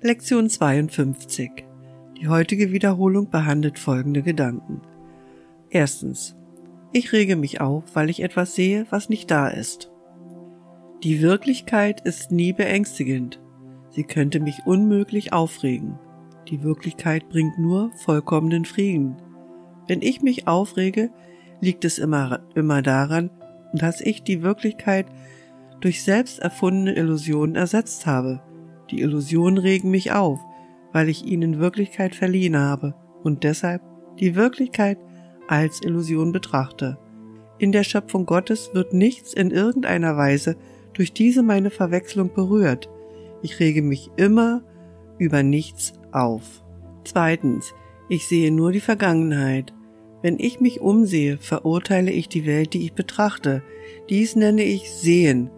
Lektion 52. Die heutige Wiederholung behandelt folgende Gedanken. Erstens. Ich rege mich auf, weil ich etwas sehe, was nicht da ist. Die Wirklichkeit ist nie beängstigend. Sie könnte mich unmöglich aufregen. Die Wirklichkeit bringt nur vollkommenen Frieden. Wenn ich mich aufrege, liegt es immer, immer daran, dass ich die Wirklichkeit durch selbst erfundene Illusionen ersetzt habe. Die Illusionen regen mich auf, weil ich ihnen Wirklichkeit verliehen habe und deshalb die Wirklichkeit als Illusion betrachte. In der Schöpfung Gottes wird nichts in irgendeiner Weise durch diese meine Verwechslung berührt. Ich rege mich immer über nichts auf. Zweitens, ich sehe nur die Vergangenheit. Wenn ich mich umsehe, verurteile ich die Welt, die ich betrachte. Dies nenne ich Sehen.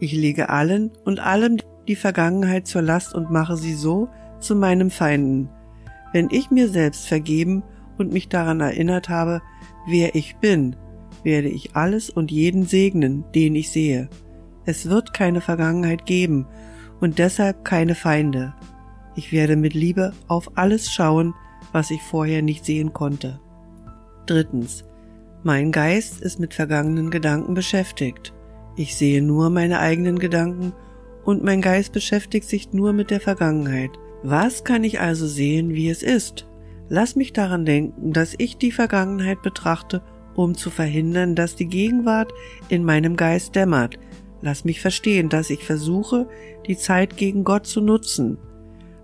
Ich lege allen und allem die Vergangenheit zur Last und mache sie so zu meinem Feinden. Wenn ich mir selbst vergeben und mich daran erinnert habe, wer ich bin, werde ich alles und jeden segnen, den ich sehe. Es wird keine Vergangenheit geben und deshalb keine Feinde. Ich werde mit Liebe auf alles schauen, was ich vorher nicht sehen konnte. Drittens. Mein Geist ist mit vergangenen Gedanken beschäftigt. Ich sehe nur meine eigenen Gedanken und mein Geist beschäftigt sich nur mit der Vergangenheit. Was kann ich also sehen, wie es ist? Lass mich daran denken, dass ich die Vergangenheit betrachte, um zu verhindern, dass die Gegenwart in meinem Geist dämmert. Lass mich verstehen, dass ich versuche, die Zeit gegen Gott zu nutzen.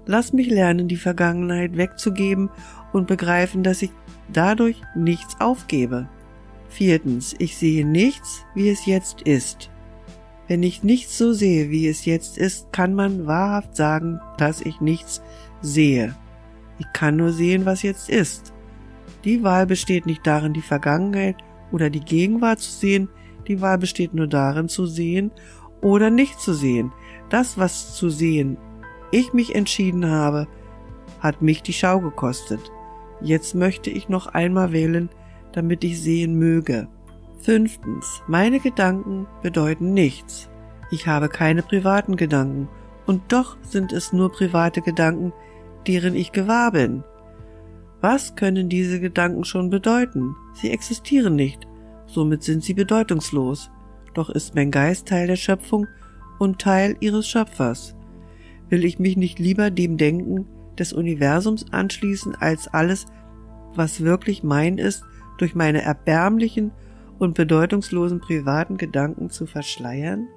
Lass mich lernen, die Vergangenheit wegzugeben und begreifen, dass ich dadurch nichts aufgebe. Viertens, ich sehe nichts, wie es jetzt ist. Wenn ich nichts so sehe, wie es jetzt ist, kann man wahrhaft sagen, dass ich nichts sehe. Ich kann nur sehen, was jetzt ist. Die Wahl besteht nicht darin, die Vergangenheit oder die Gegenwart zu sehen, die Wahl besteht nur darin, zu sehen oder nicht zu sehen. Das, was zu sehen ich mich entschieden habe, hat mich die Schau gekostet. Jetzt möchte ich noch einmal wählen, damit ich sehen möge. Fünftens. Meine Gedanken bedeuten nichts. Ich habe keine privaten Gedanken, und doch sind es nur private Gedanken, deren ich gewahr bin. Was können diese Gedanken schon bedeuten? Sie existieren nicht, somit sind sie bedeutungslos. Doch ist mein Geist Teil der Schöpfung und Teil ihres Schöpfers. Will ich mich nicht lieber dem Denken des Universums anschließen, als alles, was wirklich mein ist, durch meine erbärmlichen und bedeutungslosen privaten Gedanken zu verschleiern?